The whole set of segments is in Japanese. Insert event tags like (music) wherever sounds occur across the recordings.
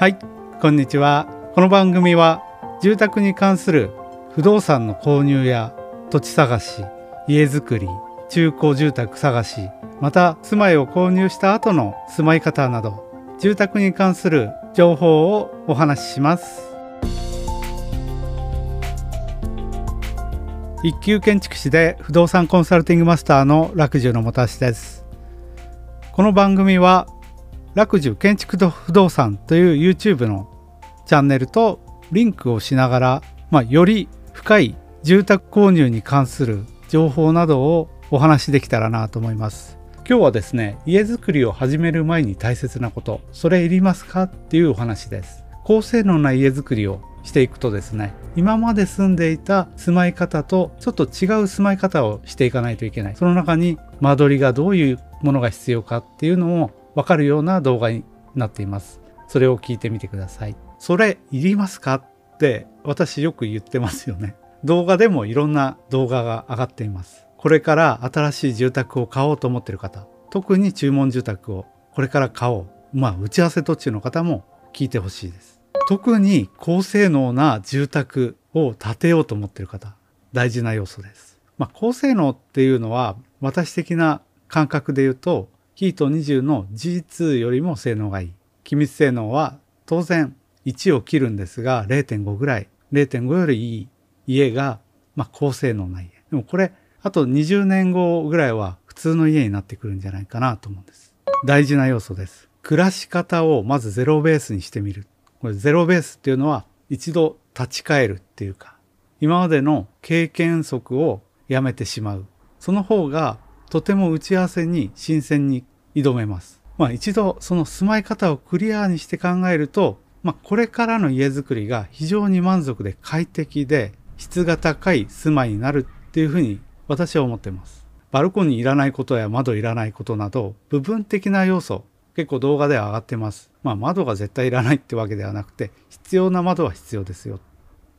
はいこんにちは。この番組は住宅に関する不動産の購入や土地探し家づくり中古住宅探しまた住まいを購入した後の住まい方など住宅に関する情報をお話しします。一級建築士で不動産コンサルティングマスターの楽寿のもたしです。この番組は楽寿建築と不動産という YouTube のチャンネルとリンクをしながら、まあ、より深い住宅購入に関する情報などをお話しできたらなと思います。今日はですね家づくりを始める前に大切なことそれいりますかっていうお話です。高性能な家づくりをしていくとですね今まで住んでいた住まい方とちょっと違う住まい方をしていかないといけない。その中に間取りがどういうものが必要かっていうのを分かるような動画になっています。それを聞いてみてください。それいりますかって私よく言ってますよね。動画でもいろんな動画が上がっています。これから新しい住宅を買おうと思ってる方。特に注文住宅をこれから買おう。まあ打ち合わせ途中の方も聞いてほしいです。特に高性能な住宅を建てようと思ってる方。大事な要素です、まあ、高性能っていうのは私的な感覚で言うとヒート20の G2 よりも性能がいい。機密性能は当然1を切るんですが0.5ぐらい。0.5よりいい家が、まあ、高性能な家。でもこれあと20年後ぐらいは普通の家になってくるんじゃないかなと思うんです。大事な要素です。暮らし方をまずゼロベースにしてみる。これゼロベースっていうのは一度立ち返るっていうか今までの経験則をやめてしまう。その方がとても打ち合わせに新鮮に挑めます。まあ、一度その住まい方をクリアにして考えると、まあ、これからの家づくりが非常に満足で快適で質が高い住まいになるっていうふうに私は思ってます。バルコニーいらないことや窓いらないことなど部分的な要素結構動画では上がってます。まあ窓が絶対いらないってわけではなくて必要な窓は必要ですよっ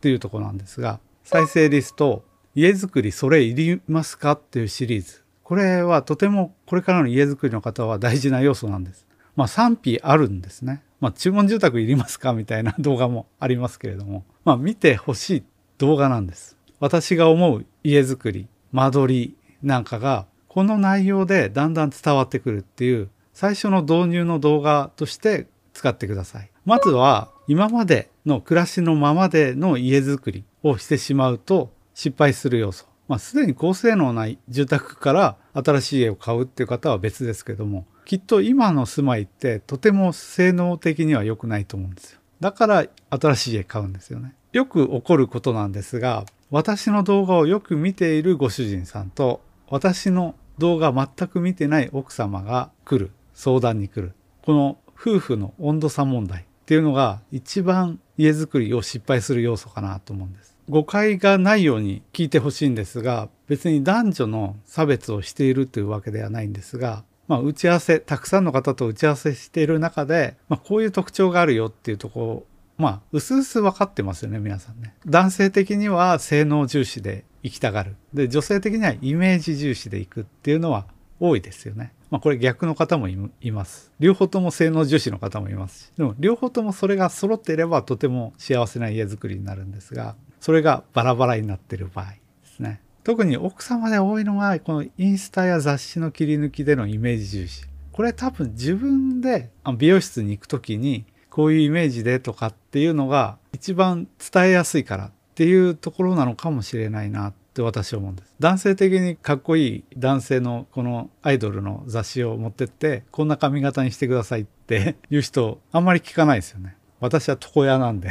ていうとこなんですが再生リスト家づくりそれいりますかっていうシリーズこれはとてもこれからの家づくりの方は大事な要素なんです。まあ賛否あるんですね。まあ注文住宅いりますかみたいな動画もありますけれども、まあ見てほしい動画なんです。私が思う家づくり、間取りなんかがこの内容でだんだん伝わってくるっていう最初の導入の動画として使ってください。まずは今までの暮らしのままでの家づくりをしてしまうと失敗する要素。まあ、すでに高性能な住宅から新しい家を買うっていう方は別ですけどもきっと今の住まいってとても性能的には良くないと思うんですよ。だから新しい家買うんですよね。よく起こることなんですが私の動画をよく見ているご主人さんと私の動画全く見てない奥様が来る相談に来る。この夫婦の温度差問題っていうのが一番家づくりを失敗する要素かなと思うんです。誤解がないように聞いてほしいんですが別に男女の差別をしているというわけではないんですが、まあ、打ち合わせたくさんの方と打ち合わせしている中で、まあ、こういう特徴があるよっていうとこまあ薄々分かってますよね皆さんね。男性的には性能重視で行きたがるで女性的にはイメージ重視で行くっていうのは多いですよね。まあ、これ逆の方もいます。両方とも性能重視の方もいますしでも両方ともそれが揃っていればとても幸せな家づくりになるんですがそれがバラバラになってる場合ですね。特に奥様で多いのがこのインスタや雑誌の切り抜きでのイメージ重視。これ多分自分で美容室に行く時にこういうイメージでとかっていうのが一番伝えやすいからっていうところなのかもしれないなって私は思うんです。男性的にかっこいい男性のこのアイドルの雑誌を持ってってこんな髪型にしてくださいっていう人あんまり聞かないですよね。私は床屋なんで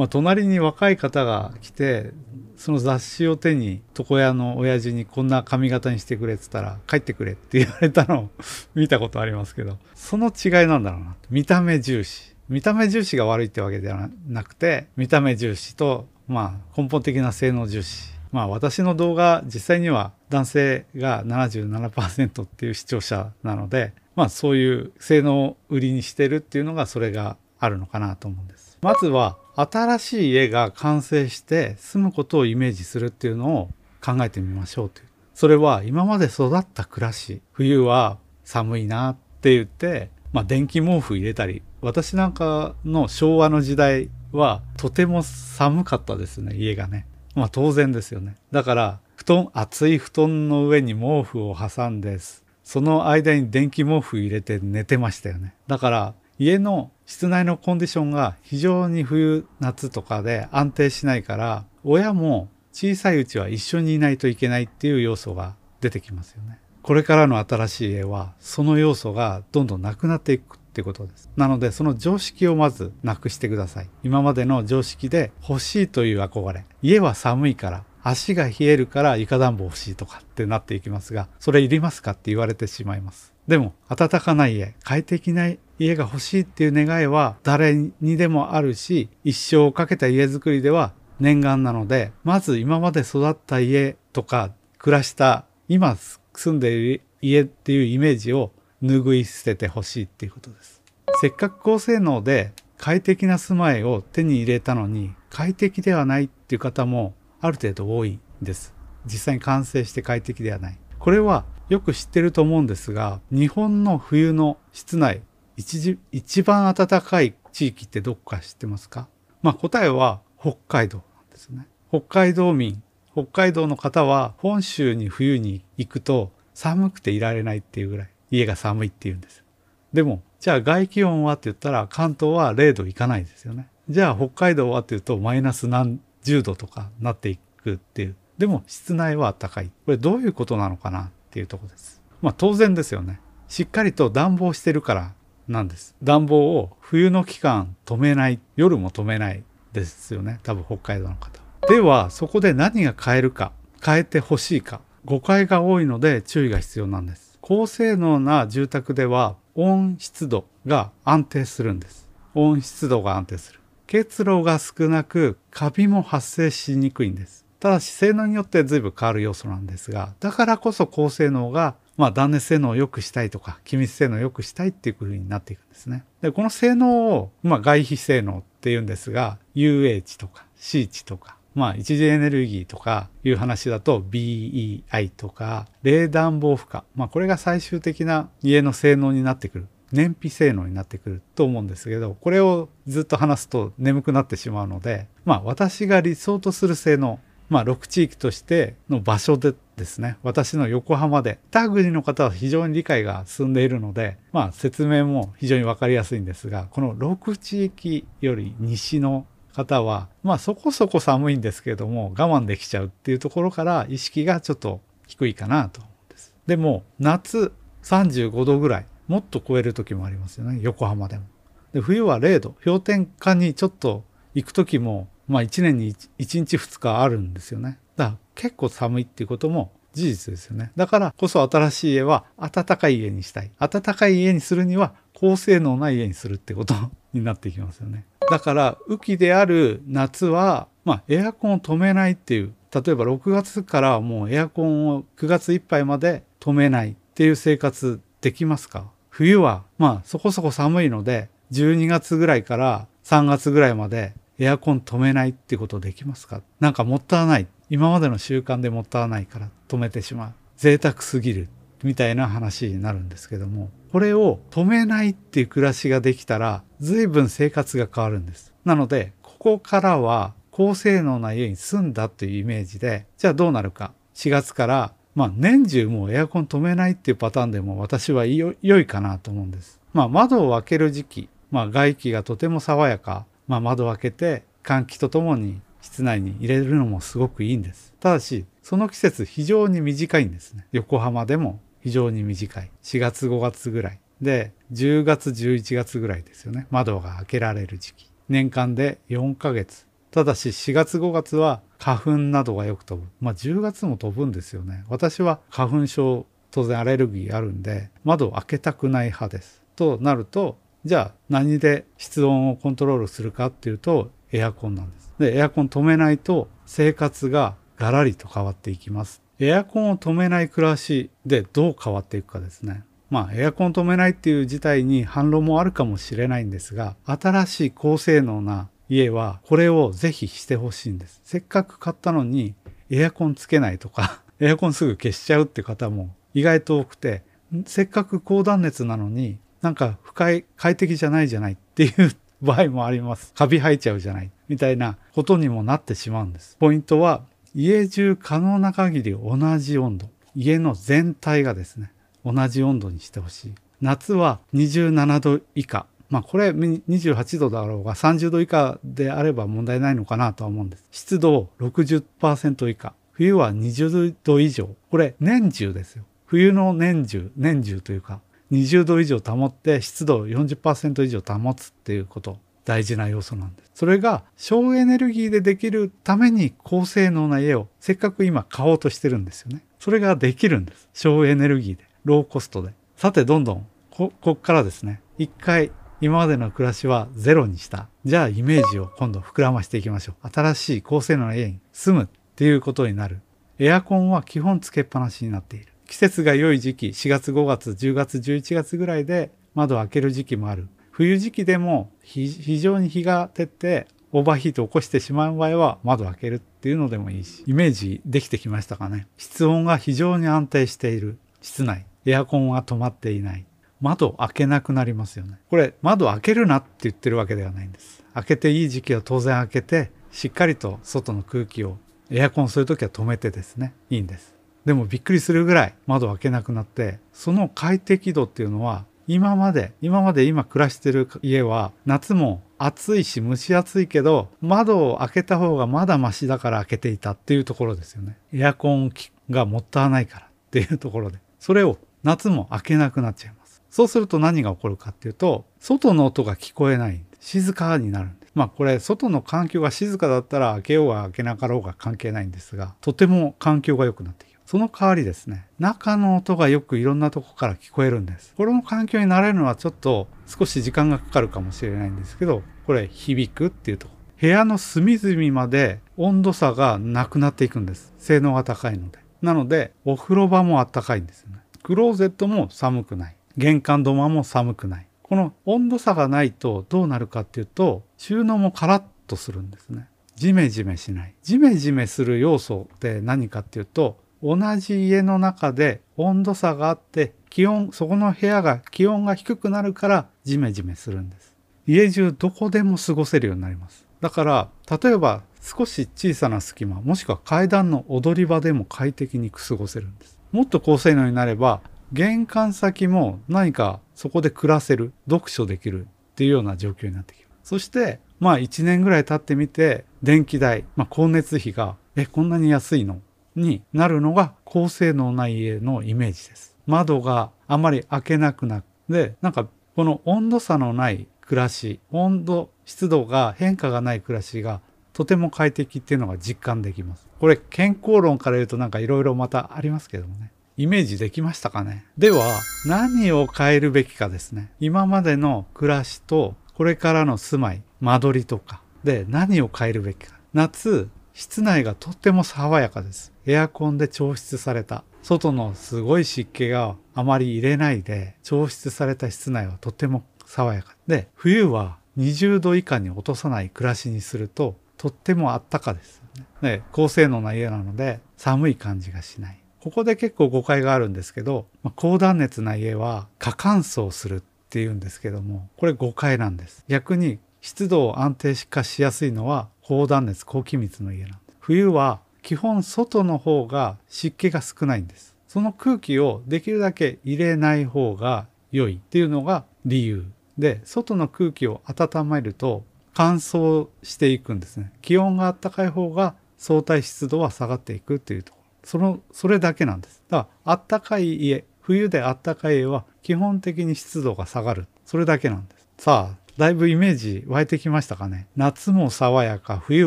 まあ、隣に若い方が来てその雑誌を手に床屋の親父にこんな髪型にしてくれっつったら帰ってくれって言われたのを (laughs) 見たことありますけどその違いなんだろうな見た目重視。見た目重視が悪いってわけではなくて見た目重視とまあ根本的な性能重視。まあ私の動画実際には男性が77%っていう視聴者なのでまあそういう性能を売りにしてるっていうのがそれがあるのかなと思うんです。まずは新しい家が完成して住むことをイメージするっていうのを考えてみましょうという。それは今まで育った暮らし冬は寒いなって言ってまあ電気毛布入れたり私なんかの昭和の時代はとても寒かったですね家がね。まあ当然ですよね。だから布団厚い布団の上に毛布を挟んですその間に電気毛布入れて寝てましたよね。だから家の室内のコンディションが非常に冬夏とかで安定しないから親も小さいうちは一緒にいないといけないっていう要素が出てきますよね。これからの新しい家はその要素がどんどんなくなっていくってことです。なのでその常識をまずなくしてください。今までの常識で欲しいという憧れ。家は寒いから足が冷えるから床暖房欲しいとかってなっていきますが、それいりますかって言われてしまいます。でも、暖かな家、快適な家が欲しいっていう願いは誰にでもあるし、一生をかけた家づくりでは念願なので、まず今まで育った家とか暮らした今住んでいる家っていうイメージを拭い捨ててほしいっていうことです。せっかく高性能で快適な住まいを手に入れたのに快適ではないっていう方もある程度多いんです。実際に完成して快適ではない。これはよく知ってると思うんですが、日本の冬の室内、一一番暖かい地域ってどこか知ってますか？まあ答えは北海道なんですね。北海道民、北海道の方は本州に冬に行くと寒くていられないっていうぐらい家が寒いっていうんです。でも、じゃあ外気温はって言ったら関東は0度いかないですよね。じゃあ北海道はっていうとマイナス何10度とかなっていくっていう。でも室内は暖かい。これどういうことなのかなっていうとこです。まあ当然ですよね。しっかりと暖房してるからなんです。暖房を冬の期間止めない、夜も止めないですよね。多分北海道の方。ではそこで何が変えるか、変えてほしいか、誤解が多いので注意が必要なんです。高性能な住宅では温湿度が安定するんです。温湿度が安定する。結露が少なくカビも発生しにくいんです。ただし性能によって随分変わる要素なんですが、だからこそ高性能がまあ断熱性能を良くしたいとか、気密性能を良くしたいっていう風になっていくんですね。で、この性能を、まあ外皮性能っていうんですが、UA 値とか C 値とか、まあ一次エネルギーとかいう話だと BEI とか、冷暖房負荷。まあこれが最終的な家の性能になってくる。燃費性能になってくると思うんですけどこれをずっと話すと眠くなってしまうのでまあ私が理想とする性能まあ6地域としての場所でですね私の横浜で他国の方は非常に理解が進んでいるのでまあ説明も非常に分かりやすいんですがこの6地域より西の方はまあそこそこ寒いんですけれども我慢できちゃうっていうところから意識がちょっと低いかなと思うんです。でも夏35度ぐらいもっと超える時もありますよね横浜でも。で冬は0度氷点下にちょっと行く時もまあ1年に 1, 日2日あるんですよね。だから結構寒いっていうことも事実ですよね。だからこそ新しい家は暖かい家にしたい。暖かい家にするには高性能な家にするってこと (laughs) になってきますよね。だから雨季である夏は、まあ、エアコンを止めないっていう例えば6月からもうエアコンを9月いっぱいまで止めないっていう生活できますか？冬はまあそこそこ寒いので12月ぐらいから3月ぐらいまでエアコン止めないってことできますか？なんかもったいない。今までの習慣でもったいないから止めてしまう。贅沢すぎる。みたいな話になるんですけども、これを止めないっていう暮らしができたら、随分生活が変わるんです。なので、ここからは高性能な家に住んだというイメージで、じゃあどうなるか。4月からまあ年中もうエアコン止めないっていうパターンでも私は良いかなと思うんです。まあ窓を開ける時期、まあ外気がとても爽やか、まあ窓を開けて換気とともに室内に入れるのもすごくいいんです。ただし、その季節非常に短いんですね。横浜でも非常に短い。4月5月ぐらい。で、10月11月ぐらいですよね。窓が開けられる時期。年間で4ヶ月。ただし4月5月は花粉などがよく飛ぶ。まあ10月も飛ぶんですよね。私は花粉症当然アレルギーあるんで窓を開けたくない派です。となるとじゃあ何で室温をコントロールするかっていうとエアコンなんです。でエアコン止めないと生活がガラリと変わっていきます。エアコンを止めない暮らしでどう変わっていくかですね。まあエアコン止めないっていう事態に反論もあるかもしれないんですが新しい高性能な家はこれをぜひしてほしいんです。せっかく買ったのにエアコンつけないとか (laughs) エアコンすぐ消しちゃうって方も意外と多くてせっかく高断熱なのになんか不快快適じゃないじゃないっていう場合もあります (laughs) カビ生えちゃうじゃないみたいなことにもなってしまうんですポイントは家中可能な限り同じ温度家の全体がですね同じ温度にしてほしい夏は27度以下まあこれ28度だろうが30度以下であれば問題ないのかなとは思うんです。湿度60%以下。冬は20度以上。これ年中ですよ。冬の年中、年中というか20度以上保って湿度40%以上保つっていうこと。大事な要素なんです。それが省エネルギーでできるために高性能な家をせっかく今買おうとしてるんですよね。それができるんです。省エネルギーで、ローコストで。さてどんどんこ、こっからですね、一回今までの暮らしはゼロにした。じゃあイメージを今度膨らましていきましょう。新しい高性能な家に住むっていうことになる。エアコンは基本つけっぱなしになっている。季節が良い時期、4月、5月、10月、11月ぐらいで窓を開ける時期もある。冬時期でも非常に日が照ってオーバーヒートを起こしてしまう場合は窓を開けるっていうのでもいいし、イメージできてきましたかね。室温が非常に安定している室内。エアコンは止まっていない。窓開けなくなりますよね。これ窓開けるなって言ってるわけではないんです。開けていい時期は当然開けてしっかりと外の空気をエアコンする時は止めてですねいいんです。でもびっくりするぐらい窓開けなくなってその快適度っていうのは今まで今まで今暮らしてる家は夏も暑いし蒸し暑いけど窓を開けた方がまだマシだから開けていたっていうところですよね。エアコンがもったいないからっていうところでそれを夏も開けなくなっちゃいます。そうすると何が起こるかっていうと、外の音が聞こえない。静かになるんです。まあこれ、外の環境が静かだったら開けようが開けなかろうが関係ないんですが、とても環境が良くなってきる。その代わりですね、中の音がよくいろんなとこから聞こえるんです。これの環境に慣れるのはちょっと少し時間がかかるかもしれないんですけど、これ響くっていうとこ。部屋の隅々まで温度差がなくなっていくんです。性能が高いので。なので、お風呂場もあったかいんですよね。クローゼットも寒くない。玄関土間も寒くない。この温度差がないとどうなるかっていうと収納もカラッとするんですね。ジメジメしない。ジメジメする要素って何かっていうと同じ家の中で温度差があって気温そこの部屋が気温が低くなるからジメジメするんです。家中どこでも過ごせるようになります。だから例えば少し小さな隙間もしくは階段の踊り場でも快適に過ごせるんです。もっと高性能になれば玄関先も何かそこで暮らせる読書できるっていうような状況になってきますそしてまあ1年ぐらい経ってみて電気代、まあ、光熱費がえこんなに安いの？になるのが高性能な家のイメージです。窓があまり開けなくなでなんかこの温度差のない暮らし温度湿度が変化がない暮らしがとても快適っていうのが実感できます。これ健康論から言うとなんかいろいろまたありますけどもね。イメージできましたかね？では何を変えるべきかですね。今までの暮らしとこれからの住まい間取りとか。で何を変えるべきか。夏室内がとっても爽やかです。エアコンで調湿された外のすごい湿気があまり入れないで調湿された室内はとても爽やかで冬は20度以下に落とさない暮らしにするととってもあったかですねで高性能な家なので寒い感じがしないここで結構誤解があるんですけど、まあ、高断熱な家は過乾燥するっていうんですけども、これ誤解なんです。逆に湿度を安定化しやすいのは高断熱、高気密の家なんです。冬は基本外の方が湿気が少ないんです。その空気をできるだけ入れない方が良いっていうのが理由で、外の空気を温めると乾燥していくんですね。気温が暖かい方が相対湿度は下がっていくっていうところ。そのそれだけなんです。だからあったかい家冬であったかい家は基本的に湿度が下がるそれだけなんです。さあだいぶイメージ湧いてきましたかね夏も爽やか冬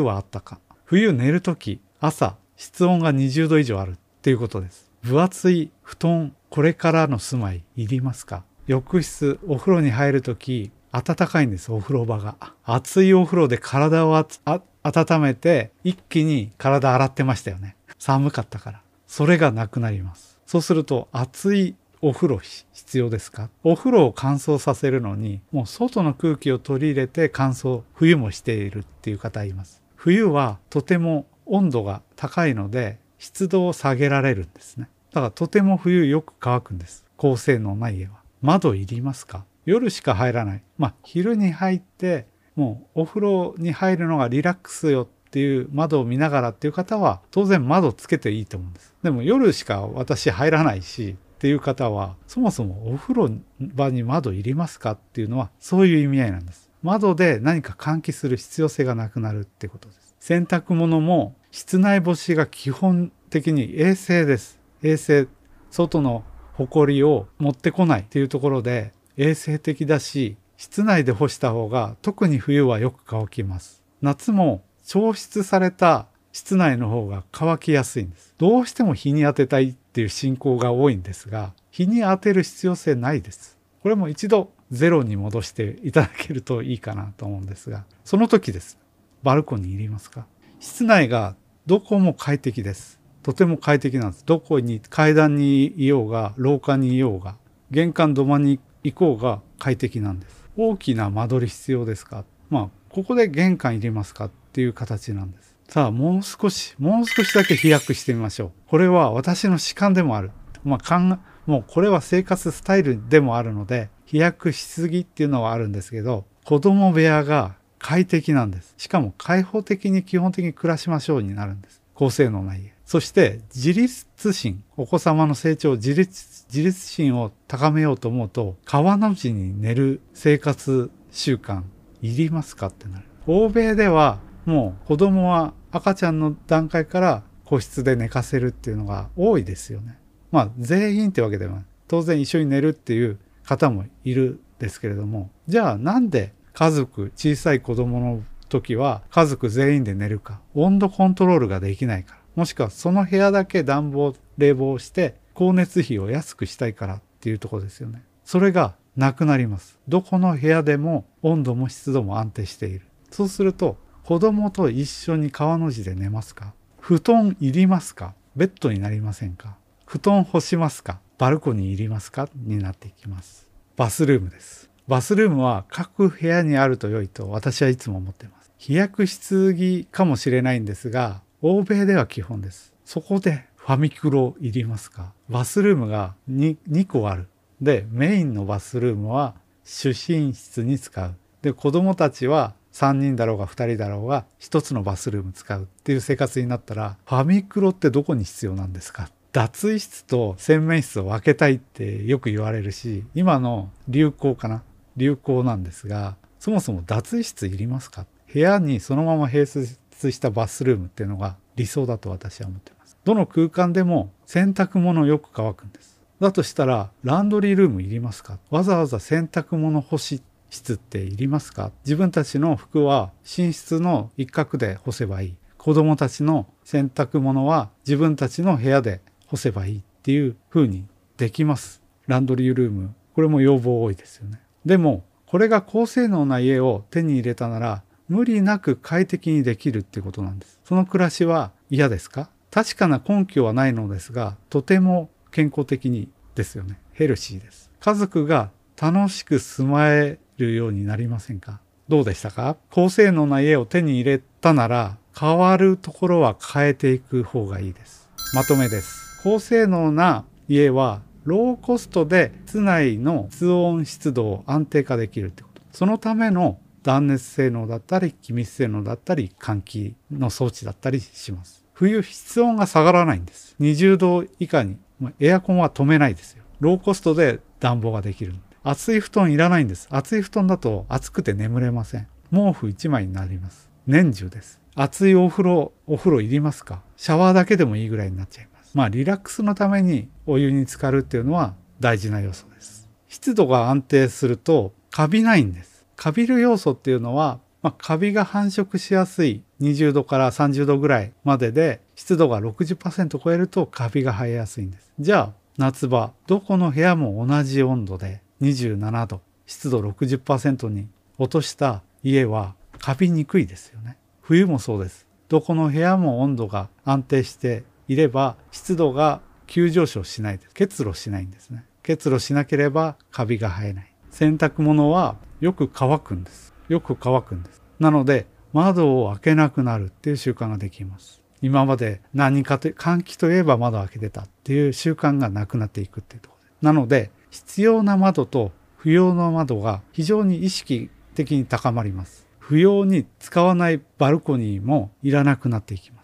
はあったか冬寝る時朝室温が20度以上あるっていうことです分厚い布団これからの住まいいりますか？浴室お風呂に入る時暖かいんですお風呂場が熱いお風呂で体を温めて一気に体洗ってましたよね寒かったから。それがなくなります。そうすると暑いお風呂必要ですか？お風呂を乾燥させるのにもう外の空気を取り入れて乾燥冬もしているっていう方います。冬はとても温度が高いので湿度を下げられるんですね。だからとても冬よく乾くんです。高性能な家は。窓いりますか？夜しか入らない。まあ昼に入ってもうお風呂に入るのがリラックスよっていう窓を見ながらっていう方は当然窓つけていいと思うんです。でも夜しか私入らないしっていう方はそもそもお風呂場に窓いりますか？っていうのはそういう意味合いなんです。窓で何か換気する必要性がなくなるってことです。洗濯物も室内干しが基本的に衛生です。衛生。外の埃を持ってこないっていうところで衛生的だし、室内で干した方が特に冬はよく乾きます。夏も調湿された室内の方が乾きやすいんです。どうしても日に当てたいっていう進行が多いんですが、日に当てる必要性ないです。これも一度ゼロに戻していただけるといいかなと思うんですが、その時です。バルコニーいりますか？室内がどこも快適です。とても快適なんです。どこに階段にいようが、廊下にいようが、玄関土間に行こうが快適なんです。大きな間取り必要ですか？まあ、ここで玄関入れますかっていう形なんです。さあ、もう少し、もう少しだけ飛躍してみましょう。これは私の主観でもある。まあ、もうこれは生活スタイルでもあるので、飛躍しすぎっていうのはあるんですけど、子供部屋が快適なんです。しかも開放的に基本的に暮らしましょうになるんです。高性能な家。そして自立心、お子様の成長、自立、自立心を高めようと思うと、川の字に寝る生活習慣いりますかってなる。欧米ではもう子供は赤ちゃんの段階から個室で寝かせるっていうのが多いですよね。まあ全員ってわけではない。当然一緒に寝るっていう方もいるですけれども、じゃあなんで家族、小さい子供の時は家族全員で寝るか、温度コントロールができないから、もしくはその部屋だけ暖房、冷房して光熱費を安くしたいからっていうとこですよね。それがなくなります。どこの部屋でも温度も湿度も安定している。そうすると子供と一緒に川の字で寝ますか？布団いりますか？ベッドになりませんか？布団干しますか？バルコニーいりますか？になっていきます。バスルームです。バスルームは各部屋にあると良いと私はいつも思っています。飛躍しすぎかもしれないんですが、欧米では基本です。そこでファミクロいりますか？バスルームが 2, 2個ある。で、メインのバスルームは主寝室に使う。で、子供たちは3人だろうが2人だろうが1つのバスルーム使うっていう生活になったらファミクロってどこに必要なんですか？脱衣室と洗面室を分けたいってよく言われるし今の流行かな？流行なんですがそもそも脱衣室いりますか？部屋にそのまま併設したバスルームっていうのが理想だと私は思ってますどの空間でも洗濯物よく乾くんですだとしたらランドリールームいりますか？わざわざ洗濯物干し室っていりますか？自分たちの服は寝室の一角で干せばいい。子供たちの洗濯物は自分たちの部屋で干せばいいっていう風にできます。ランドリールーム。これも要望多いですよね。でも、これが高性能な家を手に入れたなら、無理なく快適にできるってことなんです。その暮らしは嫌ですか？確かな根拠はないのですが、とても健康的にですよね。ヘルシーです。家族が楽しく住まえるようになりませんか？どうでしたか？高性能な家を手に入れたなら変わるところは変えていく方がいいです。まとめです。高性能な家はローコストで室内の室温湿度を安定化できるってこと。そのための断熱性能だったり気密性能だったり換気の装置だったりします。冬室温が下がらないんです。20度以下にエアコンは止めないですよ。ローコストで暖房ができる。厚い布団いらないんです。厚い布団だと暑くて眠れません。毛布1枚になります。年中です。熱いお風呂、お風呂いりますか？シャワーだけでもいいぐらいになっちゃいます。まあリラックスのためにお湯に浸かるっていうのは大事な要素です。湿度が安定するとカビないんです。カビる要素っていうのは、まあ、カビが繁殖しやすい20度から30度ぐらいまでで湿度が60%超えるとカビが生えやすいんです。じゃあ夏場どこの部屋も同じ温度で27度湿度60%に落とした家はカビにくいですよね冬もそうですどこの部屋も温度が安定していれば湿度が急上昇しないです。結露しないんですね。結露しなければカビが生えない。洗濯物はよく乾くんです。よく乾くんです。なので窓を開けなくなるっていう習慣ができます。今まで何かと換気といえば窓を開けてたっていう習慣がなくなっていくっていうところです。なので必要な窓と不要な窓が非常に意識的に高まります。不要に使わないバルコニーもいらなくなっていきます。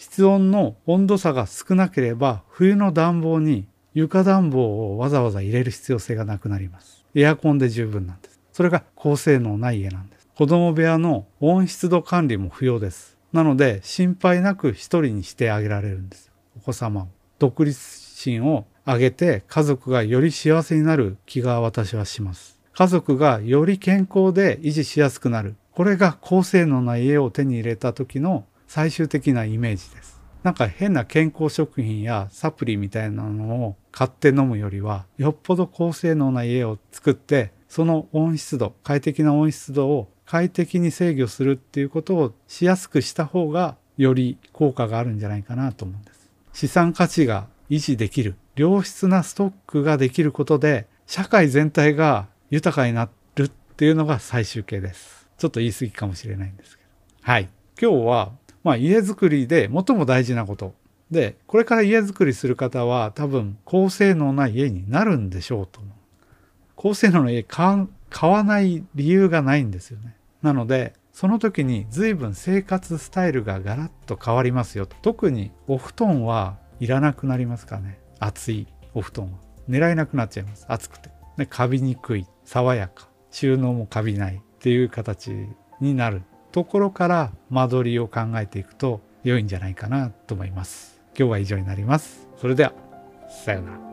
室温の温度差が少なければ冬の暖房に床暖房をわざわざ入れる必要性がなくなります。エアコンで十分なんです。それが高性能な家なんです。子供部屋の温湿度管理も不要です。なので心配なく一人にしてあげられるんです。お子様を。独立心を上げて家族がより幸せになる気が私はします。家族がより健康で維持しやすくなる。これが高性能な家を手に入れた時の最終的なイメージですなんか変な健康食品やサプリみたいなのを買って飲むよりはよっぽど高性能な家を作ってその温湿度快適な温湿度を快適に制御するっていうことをしやすくした方がより効果があるんじゃないかなと思うんです。資産価値が維持できる良質なストックができることで社会全体が豊かになるっていうのが最終形です。ちょっと言い過ぎかもしれないんですけど。はい。今日は、まあ、家づくりで最も大事なこと。で、これから家づくりする方は多分高性能な家になるんでしょうと。高性能な家買わない理由がないんですよね。なので、その時に随分生活スタイルがガラッと変わりますよと。特にお布団はいらなくなりますかね。暑いお布団は。狙えなくなっちゃいます。暑くて。で、カビにくい、爽やか、収納もカビないっていう形になるところから間取りを考えていくと良いんじゃないかなと思います。今日は以上になります。それでは、さようなら。